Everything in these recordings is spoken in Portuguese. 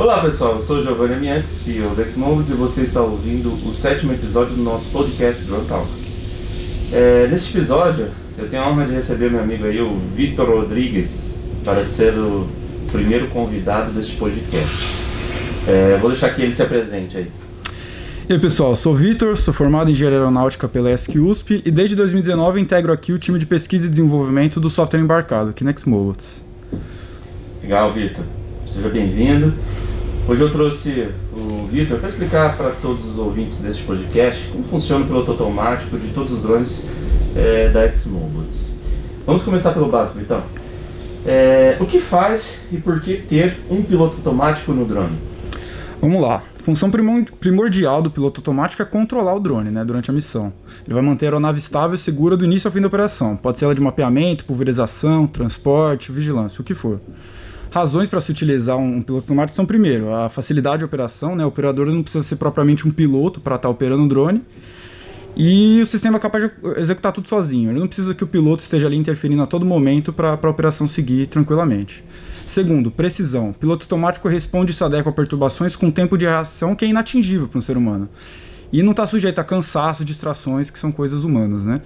Olá pessoal, eu sou Giovanni Amiantes, CEO da Xmoves e você está ouvindo o sétimo episódio do nosso podcast Drone Talks. É, nesse episódio, eu tenho a honra de receber meu amigo aí, o Vitor Rodrigues, para ser o primeiro convidado deste podcast. É, vou deixar que ele se apresente aí. E aí pessoal, sou Vitor, sou formado em Engenharia Aeronáutica pela ESC USP e desde 2019 integro aqui o time de pesquisa e desenvolvimento do software embarcado, aqui na Xmobiles. Legal, Vitor. Seja bem-vindo. Hoje eu trouxe o Vitor para explicar para todos os ouvintes deste podcast como funciona o piloto automático de todos os drones é, da Xmobiles. Vamos começar pelo básico, então. É, o que faz e por que ter um piloto automático no drone? Vamos lá. Função primordial do piloto automático é controlar o drone né, durante a missão. Ele vai manter a aeronave estável e segura do início ao fim da operação. Pode ser ela de mapeamento, pulverização, transporte, vigilância, o que for. Razões para se utilizar um, um, piloto automático são, primeiro, a facilidade de operação, né? o operador não precisa ser propriamente um piloto para estar tá operando o drone, e o sistema é capaz de executar tudo sozinho. Ele não precisa que o piloto esteja ali interferindo a todo momento para a operação seguir tranquilamente. Segundo, precisão. O piloto automático responde e se adequa a perturbações com tempo de reação que é inatingível para um ser humano. E não está sujeito a cansaço, distrações, que são coisas humanas, né?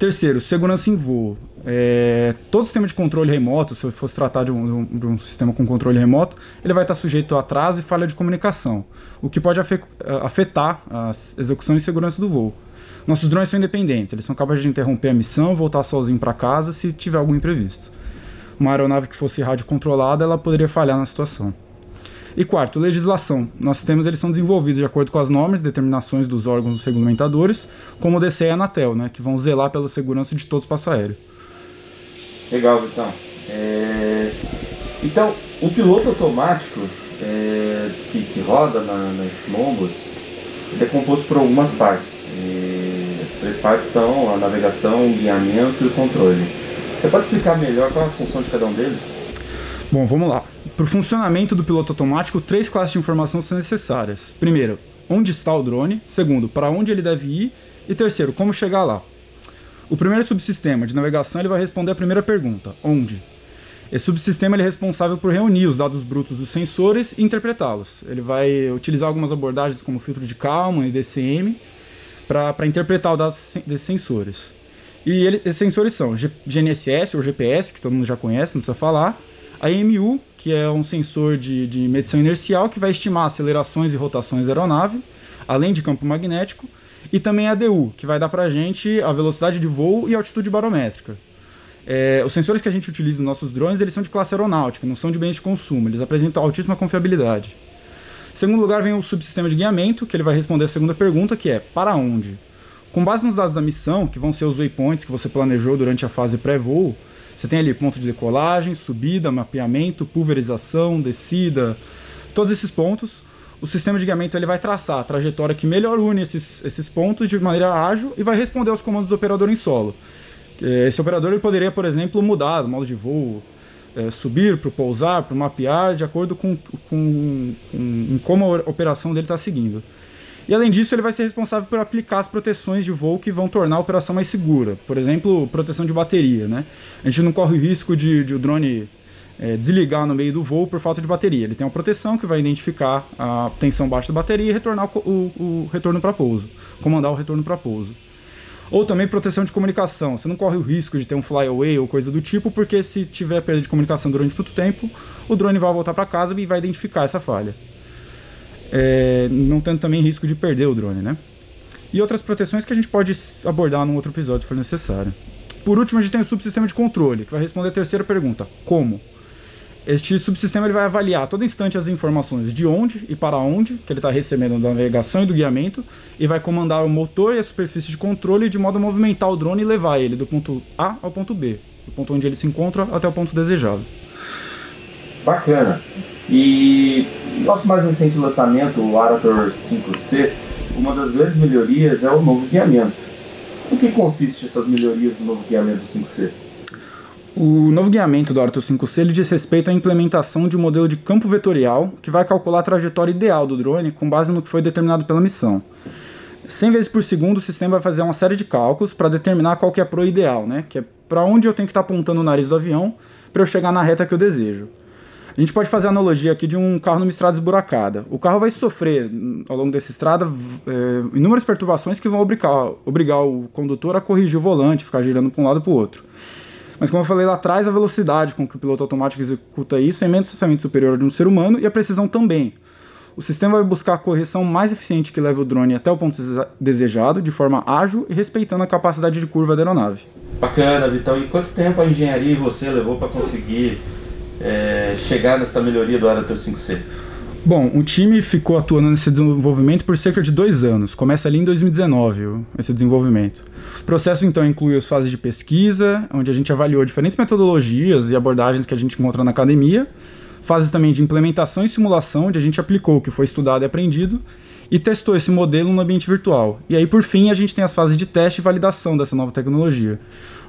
Terceiro, segurança em voo. É, todo sistema de controle remoto, se fosse tratar de um, de um, sistema com controle remoto, ele vai estar sujeito a atraso e falha de comunicação, o que pode afetar a execução e segurança do voo. Nossos drones são independentes, eles são capazes de interromper a missão, voltar sozinho para casa se tiver algum imprevisto uma aeronave que fosse rádio controlada, ela poderia falhar na situação. E quarto, legislação. Nossos sistemas eles são desenvolvidos de acordo com as normas e determinações dos órgãos regulamentadores, como o DCE e a Anatel, né, que vão zelar pela segurança de todos os passageiros. Legal, Vitão. É... Então, o piloto automático é... que, que, roda na, na ele é composto por algumas partes. E as três partes são a navegação, o guiamento e o controle. Você pode explicar melhor qual é a função de cada um deles? Bom, vamos lá. Para o funcionamento do piloto automático, três classes de informação são necessárias. Primeiro, onde está o drone. Segundo, para onde ele deve ir. E terceiro, como chegar lá. O primeiro subsistema de navegação ele vai responder a primeira pergunta: onde? Esse subsistema é responsável por reunir os dados brutos dos sensores e interpretá-los. Ele vai utilizar algumas abordagens como filtro de Kalman e DCM para interpretar os dados desses sensores. E ele, esses sensores são GNSS ou GPS, que todo mundo já conhece, não precisa falar. A EMU, que é um sensor de, de medição inercial que vai estimar acelerações e rotações da aeronave, além de campo magnético. E também a DU, que vai dar para a gente a velocidade de voo e altitude barométrica. É, os sensores que a gente utiliza nos nossos drones, eles são de classe aeronáutica, não são de bens de consumo, eles apresentam altíssima confiabilidade. Em segundo lugar vem o subsistema de guiamento, que ele vai responder a segunda pergunta, que é para onde? Com base nos dados da missão, que vão ser os waypoints que você planejou durante a fase pré-voo, você tem ali ponto de decolagem, subida, mapeamento, pulverização, descida, todos esses pontos. O sistema de guiamento ele vai traçar a trajetória que melhor une esses, esses pontos de maneira ágil e vai responder aos comandos do operador em solo. Esse operador ele poderia, por exemplo, mudar o modo de voo, é, subir para pousar, para mapear, de acordo com, com, com, com como a operação dele está seguindo. E além disso, ele vai ser responsável por aplicar as proteções de voo que vão tornar a operação mais segura. Por exemplo, proteção de bateria, né? A gente não corre o risco de, de o drone é, desligar no meio do voo por falta de bateria. Ele tem uma proteção que vai identificar a tensão baixa da bateria e retornar o, o, o retorno para pouso, comandar o retorno para pouso. Ou também proteção de comunicação. Você não corre o risco de ter um flyaway ou coisa do tipo, porque se tiver perda de comunicação durante muito tempo, o drone vai voltar para casa e vai identificar essa falha é, não tendo também risco de perder o drone, né? E outras proteções que a gente pode abordar num outro episódio se for necessário. Por último, a gente tem o subsistema de controle, que vai responder a terceira pergunta: como? Este subsistema ele vai avaliar a todo instante as informações de onde e para onde que ele está recebendo da navegação e do guiamento e vai comandar o motor e a superfície de controle de modo a movimentar o drone e levar ele do ponto A ao ponto B, do ponto onde ele se encontra até o ponto desejado. Bacana. E nosso mais recente lançamento, o Arator 5C, uma das grandes melhorias é o novo guiamento. O que consiste essas melhorias do novo guiamento 5C? O novo guiamento do Arator 5C ele diz respeito à implementação de um modelo de campo vetorial que vai calcular a trajetória ideal do drone com base no que foi determinado pela missão. 100 vezes por segundo o sistema vai fazer uma série de cálculos para determinar qual que é a pro ideal, né? que é para onde eu tenho que estar tá apontando o nariz do avião para eu chegar na reta que eu desejo. A gente pode fazer a analogia aqui de um carro numa estrada esburacada. O carro vai sofrer, ao longo dessa estrada, é, inúmeras perturbações que vão obrigar, obrigar o condutor a corrigir o volante, ficar girando para um lado para o outro. Mas como eu falei lá atrás, a velocidade com que o piloto automático executa isso é imensamente superior de um ser humano e a precisão também. O sistema vai buscar a correção mais eficiente que leve o drone até o ponto desejado, de forma ágil e respeitando a capacidade de curva da aeronave. Bacana, Vitão. E quanto tempo a engenharia e você levou para conseguir é, chegar nessa melhoria do Arator 5C? Bom, o time ficou atuando nesse desenvolvimento por cerca de dois anos. Começa ali em 2019 esse desenvolvimento. O processo então inclui as fases de pesquisa, onde a gente avaliou diferentes metodologias e abordagens que a gente encontra na academia, fases também de implementação e simulação, onde a gente aplicou o que foi estudado e aprendido e testou esse modelo no ambiente virtual. E aí, por fim, a gente tem as fases de teste e validação dessa nova tecnologia,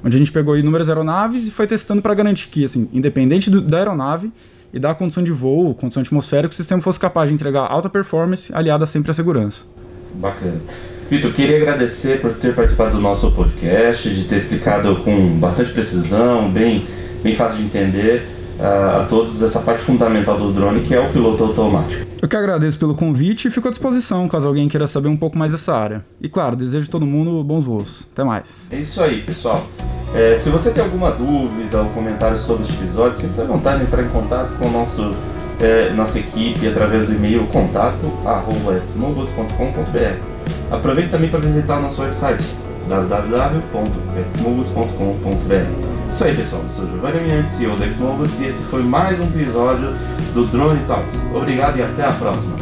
onde a gente pegou inúmeras aeronaves e foi testando para garantir que, assim, independente do, da aeronave, e da condição de voo, condição atmosférica, o sistema fosse capaz de entregar alta performance aliada sempre à segurança. Bacana. Vitor, queria agradecer por ter participado do nosso podcast, de ter explicado com bastante precisão, bem, bem fácil de entender a todos essa parte fundamental do drone, que é o piloto automático. Eu que agradeço pelo convite e fico à disposição caso alguém queira saber um pouco mais dessa área. E claro, desejo todo mundo bons voos. Até mais. É isso aí, pessoal. É, se você tem alguma dúvida ou comentário sobre este episódio, sinta-se à vontade de entrar em contato com o nosso, é, nossa equipe através do e-mail contato.com.br. Aproveite também para visitar nosso website www.xmobiles.com.br. Isso aí, pessoal. Eu sou Giovanni Amiante, CEO da Xmobiles, e esse foi mais um episódio do Drone Talks. Obrigado e até a próxima.